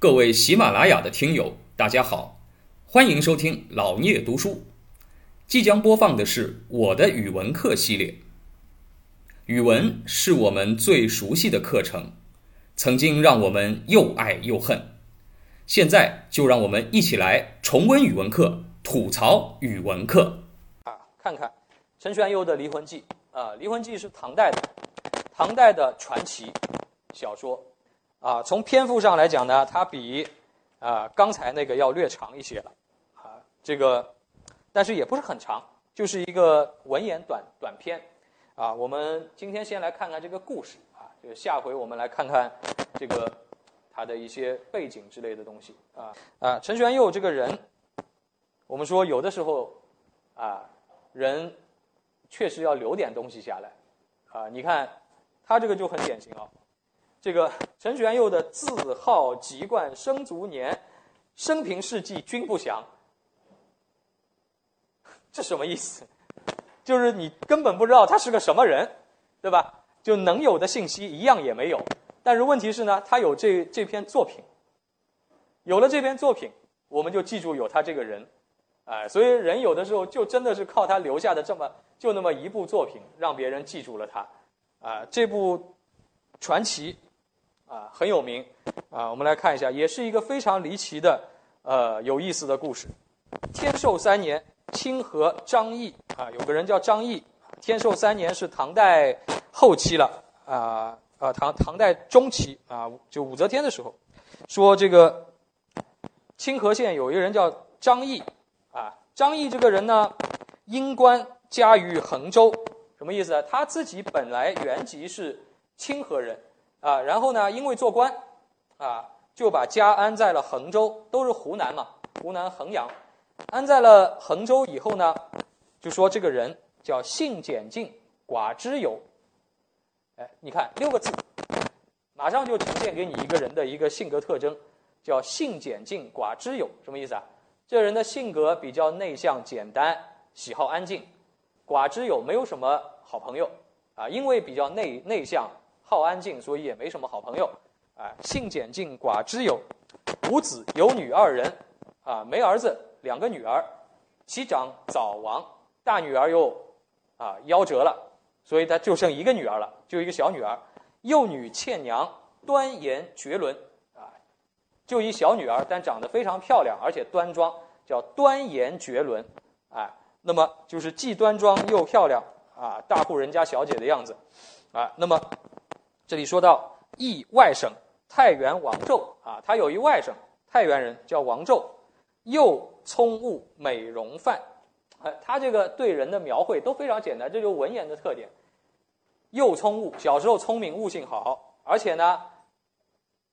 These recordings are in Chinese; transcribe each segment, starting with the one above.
各位喜马拉雅的听友，大家好，欢迎收听老聂读书。即将播放的是我的语文课系列。语文是我们最熟悉的课程，曾经让我们又爱又恨。现在就让我们一起来重温语文课，吐槽语文课。啊，看看陈玄佑的《离魂记》啊，《离魂记》是唐代的，唐代的传奇小说。啊，从篇幅上来讲呢，它比啊刚才那个要略长一些了。啊，这个。但是也不是很长，就是一个文言短短篇，啊，我们今天先来看看这个故事啊，就下回我们来看看这个他的一些背景之类的东西啊啊，陈玄佑这个人，我们说有的时候啊，人确实要留点东西下来啊，你看他这个就很典型啊，这个陈玄佑的字号籍贯生卒年生平事迹均不详。这什么意思？就是你根本不知道他是个什么人，对吧？就能有的信息一样也没有。但是问题是呢，他有这这篇作品，有了这篇作品，我们就记住有他这个人，哎，所以人有的时候就真的是靠他留下的这么就那么一部作品，让别人记住了他，啊，这部传奇啊很有名啊，我们来看一下，也是一个非常离奇的呃有意思的故事。天寿三年。清河张毅啊，有个人叫张毅。天寿三年是唐代后期了啊啊，唐唐代中期啊，就武则天的时候，说这个清河县有一个人叫张毅啊。张毅这个人呢，因官家于衡州，什么意思？他自己本来原籍是清河人啊，然后呢，因为做官啊，就把家安在了衡州，都是湖南嘛，湖南衡阳。安在了衡州以后呢，就说这个人叫性简静，寡之友。哎，你看六个字，马上就呈现给你一个人的一个性格特征，叫性简静，寡之友，什么意思啊？这个人的性格比较内向、简单，喜好安静，寡之友，没有什么好朋友啊。因为比较内内向、好安静，所以也没什么好朋友。啊，性简静，寡之友，无子有女二人，啊，没儿子。两个女儿，其长早亡，大女儿又啊夭折了，所以他就剩一个女儿了，就一个小女儿。幼女倩娘，端严绝伦啊，就一小女儿，但长得非常漂亮，而且端庄，叫端严绝伦。哎，那么就是既端庄又漂亮啊，大户人家小姐的样子啊。那么这里说到义外甥太原王胄啊，他有一外甥太原人叫王胄。又聪悟美容范，哎，他这个对人的描绘都非常简单，这就是文言的特点。又聪悟，小时候聪明，悟性好，而且呢，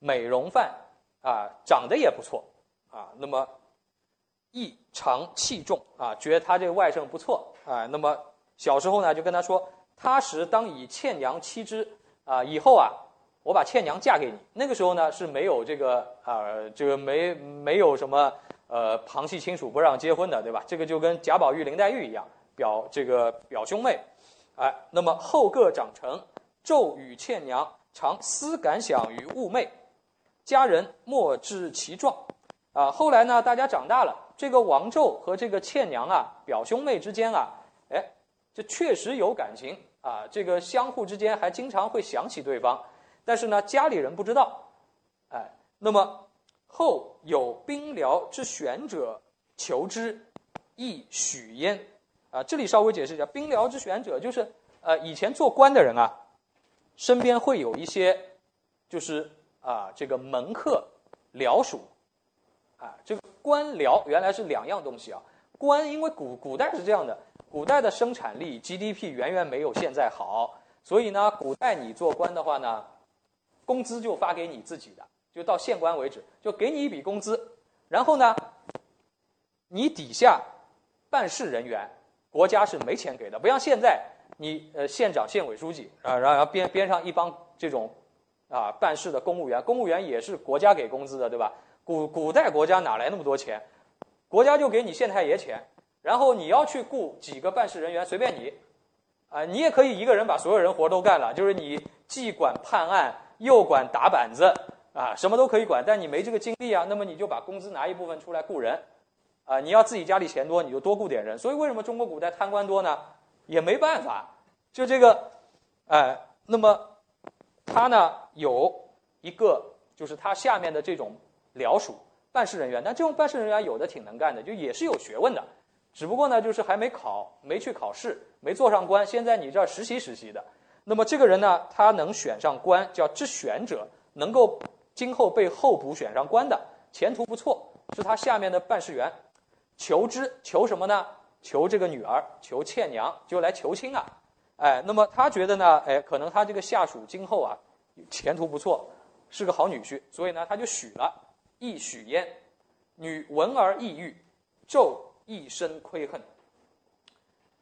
美容范啊，长得也不错啊。那么，异常器重啊，觉得他这个外甥不错啊。那么小时候呢，就跟他说：“他时当以倩娘妻之啊，以后啊，我把倩娘嫁给你。”那个时候呢是没有这个啊，这个没没有什么。呃，旁系亲属不让结婚的，对吧？这个就跟贾宝玉、林黛玉一样，表这个表兄妹，哎，那么后各长成，骤与倩娘常思感想于寤寐，家人莫知其状，啊，后来呢，大家长大了，这个王胄和这个倩娘啊，表兄妹之间啊，哎，这确实有感情啊，这个相互之间还经常会想起对方，但是呢，家里人不知道，哎，那么。后有兵僚之选者求之，亦许焉。啊，这里稍微解释一下，兵僚之选者就是呃以前做官的人啊，身边会有一些就是啊这个门客僚属，啊这个官僚原来是两样东西啊。官因为古古代是这样的，古代的生产力 GDP 远远没有现在好，所以呢，古代你做官的话呢，工资就发给你自己的。就到县官为止，就给你一笔工资，然后呢，你底下办事人员，国家是没钱给的，不像现在，你呃县长、县委书记啊，然后边边上一帮这种啊办事的公务员，公务员也是国家给工资的，对吧？古古代国家哪来那么多钱？国家就给你县太爷钱，然后你要去雇几个办事人员，随便你，啊，你也可以一个人把所有人活都干了，就是你既管判案，又管打板子。啊，什么都可以管，但你没这个精力啊，那么你就把工资拿一部分出来雇人，啊，你要自己家里钱多，你就多雇点人。所以为什么中国古代贪官多呢？也没办法，就这个，哎，那么他呢有一个就是他下面的这种僚属办事人员，但这种办事人员有的挺能干的，就也是有学问的，只不过呢就是还没考，没去考试，没做上官，先在你这儿实习实习的。那么这个人呢，他能选上官，叫知选者，能够。今后被候补选上官的前途不错，是他下面的办事员，求之求什么呢？求这个女儿，求倩娘，就来求亲啊！哎，那么他觉得呢？哎，可能他这个下属今后啊，前途不错，是个好女婿，所以呢，他就许了。亦许焉，女闻而异郁，昼一生亏恨。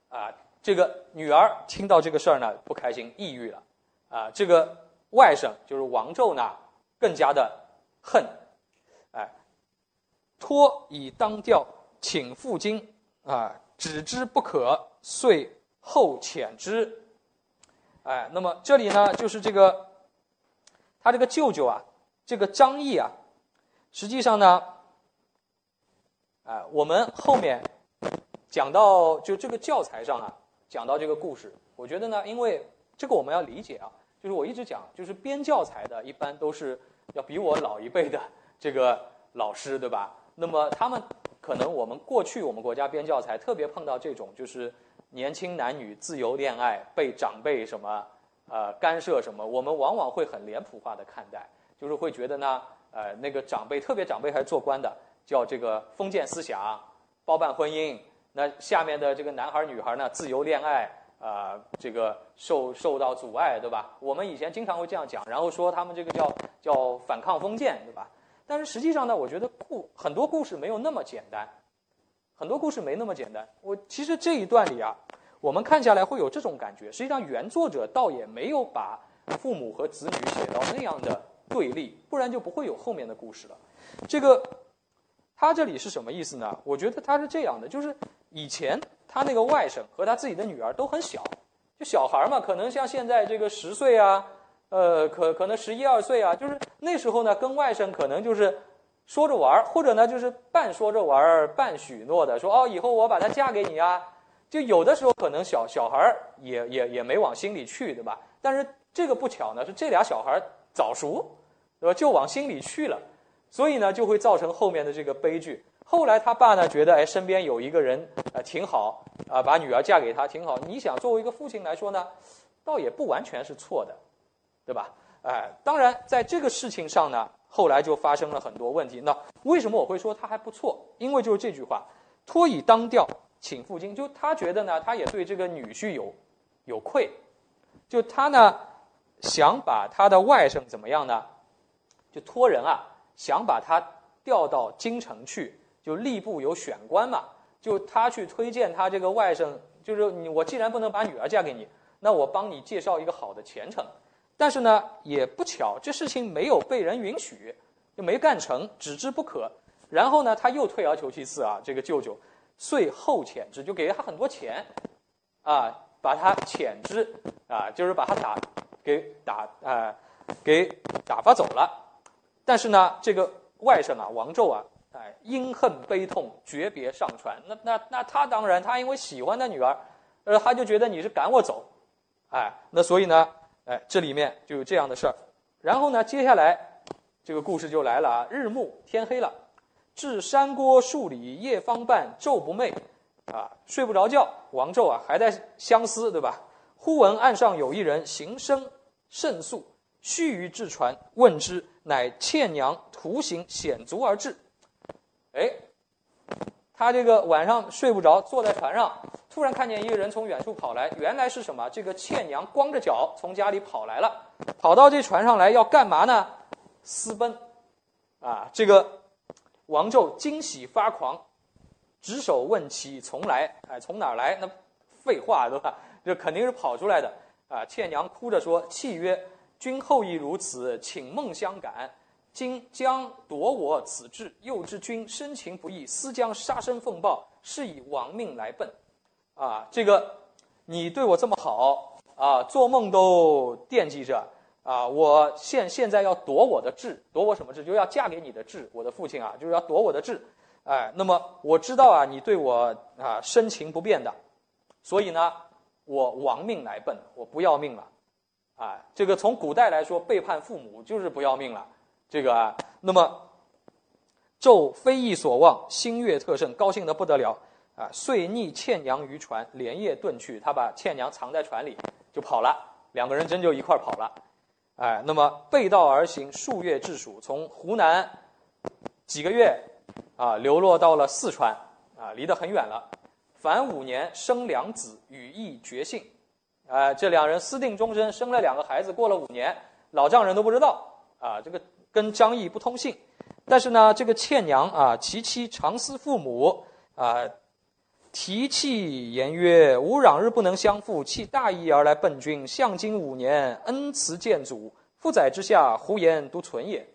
啊，这个女儿听到这个事儿呢，不开心，抑郁了。啊，这个外甥就是王胄呢。更加的恨，哎，托以当调，请赴京啊，止之不可，遂后遣之。哎，那么这里呢，就是这个他这个舅舅啊，这个张毅啊，实际上呢，哎，我们后面讲到就这个教材上啊，讲到这个故事，我觉得呢，因为这个我们要理解啊。就是我一直讲，就是编教材的，一般都是要比我老一辈的这个老师，对吧？那么他们可能我们过去我们国家编教材特别碰到这种，就是年轻男女自由恋爱被长辈什么呃干涉什么，我们往往会很脸谱化的看待，就是会觉得呢，呃那个长辈特别长辈还是做官的，叫这个封建思想，包办婚姻，那下面的这个男孩女孩呢自由恋爱。啊，这个受受到阻碍，对吧？我们以前经常会这样讲，然后说他们这个叫叫反抗封建，对吧？但是实际上呢，我觉得故很多故事没有那么简单，很多故事没那么简单。我其实这一段里啊，我们看下来会有这种感觉，实际上原作者倒也没有把父母和子女写到那样的对立，不然就不会有后面的故事了。这个他这里是什么意思呢？我觉得他是这样的，就是以前。他那个外甥和他自己的女儿都很小，就小孩嘛，可能像现在这个十岁啊，呃，可可能十一二岁啊，就是那时候呢，跟外甥可能就是说着玩或者呢就是半说着玩半许诺的，说哦，以后我把她嫁给你啊。就有的时候可能小小孩也也也没往心里去，对吧？但是这个不巧呢，是这俩小孩早熟，对吧？就往心里去了，所以呢，就会造成后面的这个悲剧。后来他爸呢觉得，哎，身边有一个人，呃，挺好，啊，把女儿嫁给他挺好。你想，作为一个父亲来说呢，倒也不完全是错的，对吧？哎，当然，在这个事情上呢，后来就发生了很多问题。那为什么我会说他还不错？因为就是这句话，托以当调，请赴京。就他觉得呢，他也对这个女婿有有愧，就他呢想把他的外甥怎么样呢？就托人啊，想把他调到京城去。就吏部有选官嘛，就他去推荐他这个外甥，就是你我既然不能把女儿嫁给你，那我帮你介绍一个好的前程。但是呢，也不巧，这事情没有被人允许，就没干成，只之不可。然后呢，他又退而求其次啊，这个舅舅，遂后遣之，就给了他很多钱，啊，把他遣之，啊，就是把他打，给打啊，给打发走了。但是呢，这个外甥啊，王胄啊。哎，因恨悲痛，诀别上船。那那那他当然，他因为喜欢他女儿，呃，他就觉得你是赶我走，哎，那所以呢，哎，这里面就有这样的事儿。然后呢，接下来这个故事就来了啊。日暮天黑了，至山郭数里，夜方半，昼不寐，啊，睡不着觉。王胄啊，还在相思，对吧？忽闻岸上有一人行声甚速，须臾至船，问之，乃倩娘徒行险足而至。哎，他这个晚上睡不着，坐在船上，突然看见一个人从远处跑来。原来是什么？这个倩娘光着脚从家里跑来了，跑到这船上来要干嘛呢？私奔！啊，这个王胄惊喜发狂，执手问其从来？哎，从哪儿来？那废话对吧？这肯定是跑出来的啊！倩娘哭着说：“契曰，君后亦如此，请梦相感。”今将夺我此志，又知君深情不义，思将杀身奉报，是以亡命来奔。啊，这个你对我这么好啊，做梦都惦记着啊，我现现在要夺我的志，夺我什么志？就要嫁给你的志，我的父亲啊，就是要夺我的志。哎，那么我知道啊，你对我啊深情不变的，所以呢，我亡命来奔，我不要命了。啊，这个从古代来说，背叛父母就是不要命了。这个啊，那么纣非意所望，心悦特甚，高兴的不得了啊，遂逆倩娘于船，连夜遁去。他把倩娘藏在船里，就跑了。两个人真就一块跑了。哎，那么背道而行数月至蜀，从湖南几个月啊，流落到了四川啊，离得很远了。凡五年生两子，与义绝姓。啊，这两人私定终身，生了两个孩子。过了五年，老丈人都不知道啊，这个跟张毅不通信。但是呢，这个倩娘啊，其妻常思父母啊，提气言曰：“吾攘日不能相负，弃大义而来奔君。向今五年，恩慈见祖，父载之下，胡言独存也。”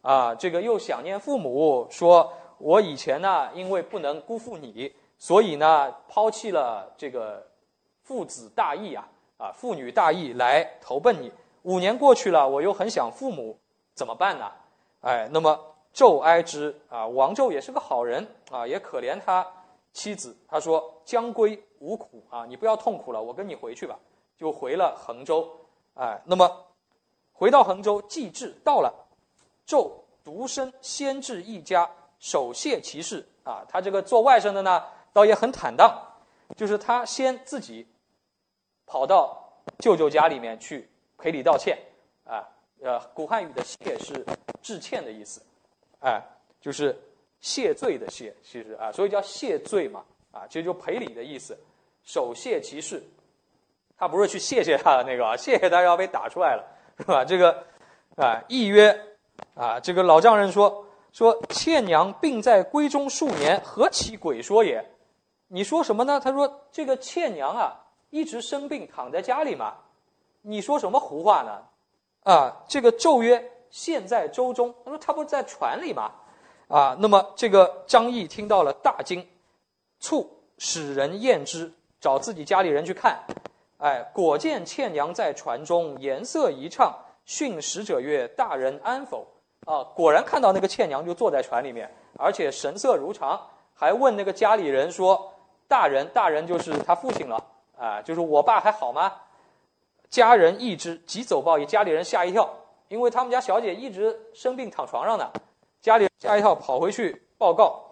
啊，这个又想念父母，说我以前呢，因为不能辜负你，所以呢，抛弃了这个。父子大义啊，啊，父女大义来投奔你。五年过去了，我又很想父母，怎么办呢？哎，那么纣哀之啊，王纣也是个好人啊，也可怜他妻子。他说：“将归无苦啊，你不要痛苦了，我跟你回去吧。”就回了衡州。哎，那么回到衡州，祭至到了，纣独身先至一家，守谢其事啊。他这个做外甥的呢，倒也很坦荡，就是他先自己。跑到舅舅家里面去赔礼道歉，啊，呃，古汉语的谢是致歉的意思，哎，就是谢罪的谢，其实啊，所以叫谢罪嘛，啊，其实就赔礼的意思，首谢其事，他不是去谢谢他的那个啊，谢谢他要被打出来了，是吧？这个啊，意曰啊，这个老丈人说说倩娘病在闺中数年，何其鬼说也？你说什么呢？他说这个倩娘啊。一直生病躺在家里嘛，你说什么胡话呢？啊，这个咒曰：“现在舟中。”他说：“他不是在船里吗？”啊，那么这个张毅听到了大惊，促使人验之，找自己家里人去看。哎，果见倩娘在船中，颜色一畅。训使者曰：“大人安否？”啊，果然看到那个倩娘就坐在船里面，而且神色如常，还问那个家里人说：“大人，大人就是他父亲了。”啊，就是我爸还好吗？家人一知，急走报一，家里人吓一跳，因为他们家小姐一直生病躺床上呢。家里吓一跳，跑回去报告。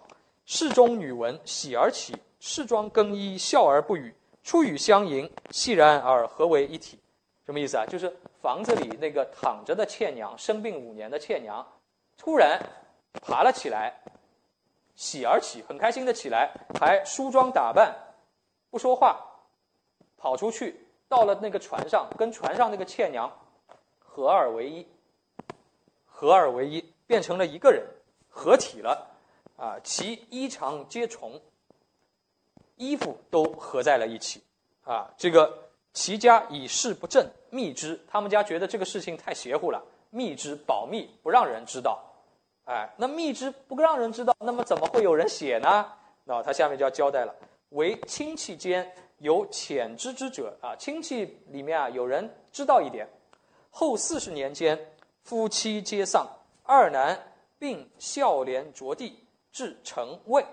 室中女闻，喜而起，侍装更衣，笑而不语。出语相迎，细然而合为一体。什么意思啊？就是房子里那个躺着的倩娘，生病五年的倩娘，突然爬了起来，喜而起，很开心的起来，还梳妆打扮，不说话。跑出去，到了那个船上，跟船上那个倩娘合二为一，合二为一，变成了一个人，合体了，啊，其衣裳皆重，衣服都合在了一起，啊，这个其家以事不正，密之，他们家觉得这个事情太邪乎了，密之，保密，不让人知道，哎，那密之不让人知道，那么怎么会有人写呢？那他下面就要交代了，为亲戚间。有浅知之者啊，亲戚里面啊有人知道一点。后四十年间，夫妻皆丧，二男并孝廉着地，至成位。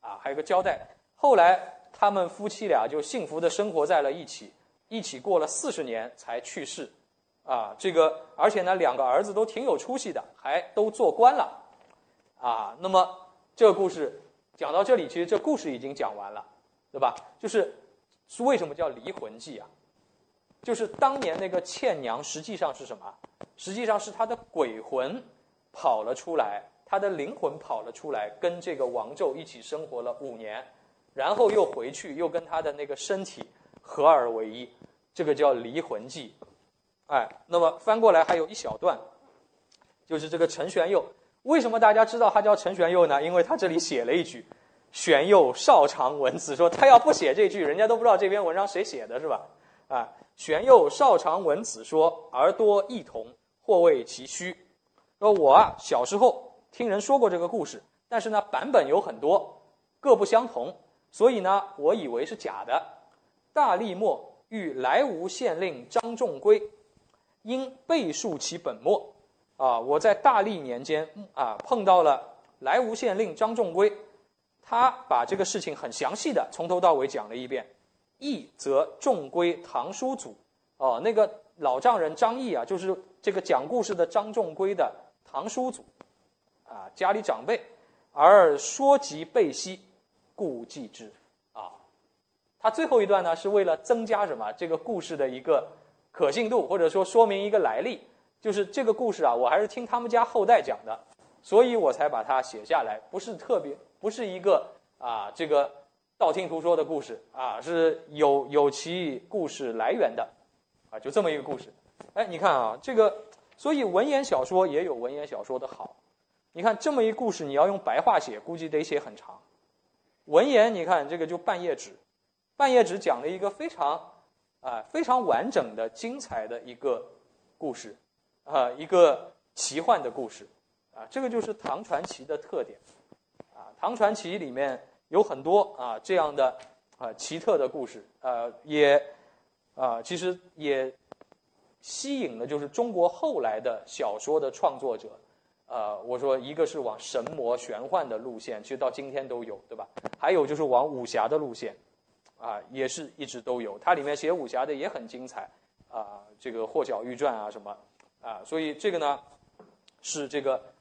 啊，还有个交代。后来他们夫妻俩就幸福的生活在了一起，一起过了四十年才去世。啊，这个而且呢，两个儿子都挺有出息的，还都做官了。啊，那么这个故事讲到这里，其实这故事已经讲完了，对吧？就是。是为什么叫离魂记啊？就是当年那个倩娘实际上是什么？实际上是她的鬼魂跑了出来，她的灵魂跑了出来，跟这个王宙一起生活了五年，然后又回去，又跟他的那个身体合二为一，这个叫离魂记。哎，那么翻过来还有一小段，就是这个陈玄佑。为什么大家知道他叫陈玄佑呢？因为他这里写了一句。玄佑少长文子，说他要不写这句，人家都不知道这篇文章谁写的，是吧？啊，玄佑少长文子说，而多异同，或谓其虚。说我啊，小时候听人说过这个故事，但是呢，版本有很多，各不相同，所以呢，我以为是假的。大历末遇莱芜县令张仲圭，因背述其本末，啊，我在大历年间啊碰到了莱芜县令张仲圭，他把这个事情很详细的从头到尾讲了一遍。义则重归堂叔祖，哦，那个老丈人张毅啊，就是这个讲故事的张仲圭的堂叔祖，啊，家里长辈，而说及背西，故记之，啊，他最后一段呢是为了增加什么这个故事的一个可信度，或者说说明一个来历，就是这个故事啊，我还是听他们家后代讲的，所以我才把它写下来，不是特别，不是一个啊这个。道听途说的故事啊，是有有其故事来源的，啊，就这么一个故事。哎，你看啊，这个，所以文言小说也有文言小说的好。你看这么一故事，你要用白话写，估计得写很长。文言，你看这个就半页纸，半页纸讲了一个非常啊非常完整的、精彩的一个故事，啊，一个奇幻的故事，啊，这个就是唐传奇的特点，唐传奇里面。有很多啊这样的啊奇特的故事，呃，也啊其实也吸引了就是中国后来的小说的创作者，呃，我说一个是往神魔玄幻的路线，其实到今天都有，对吧？还有就是往武侠的路线，啊，也是一直都有。它里面写武侠的也很精彩，啊，这个《霍小玉传》啊什么，啊，所以这个呢是这个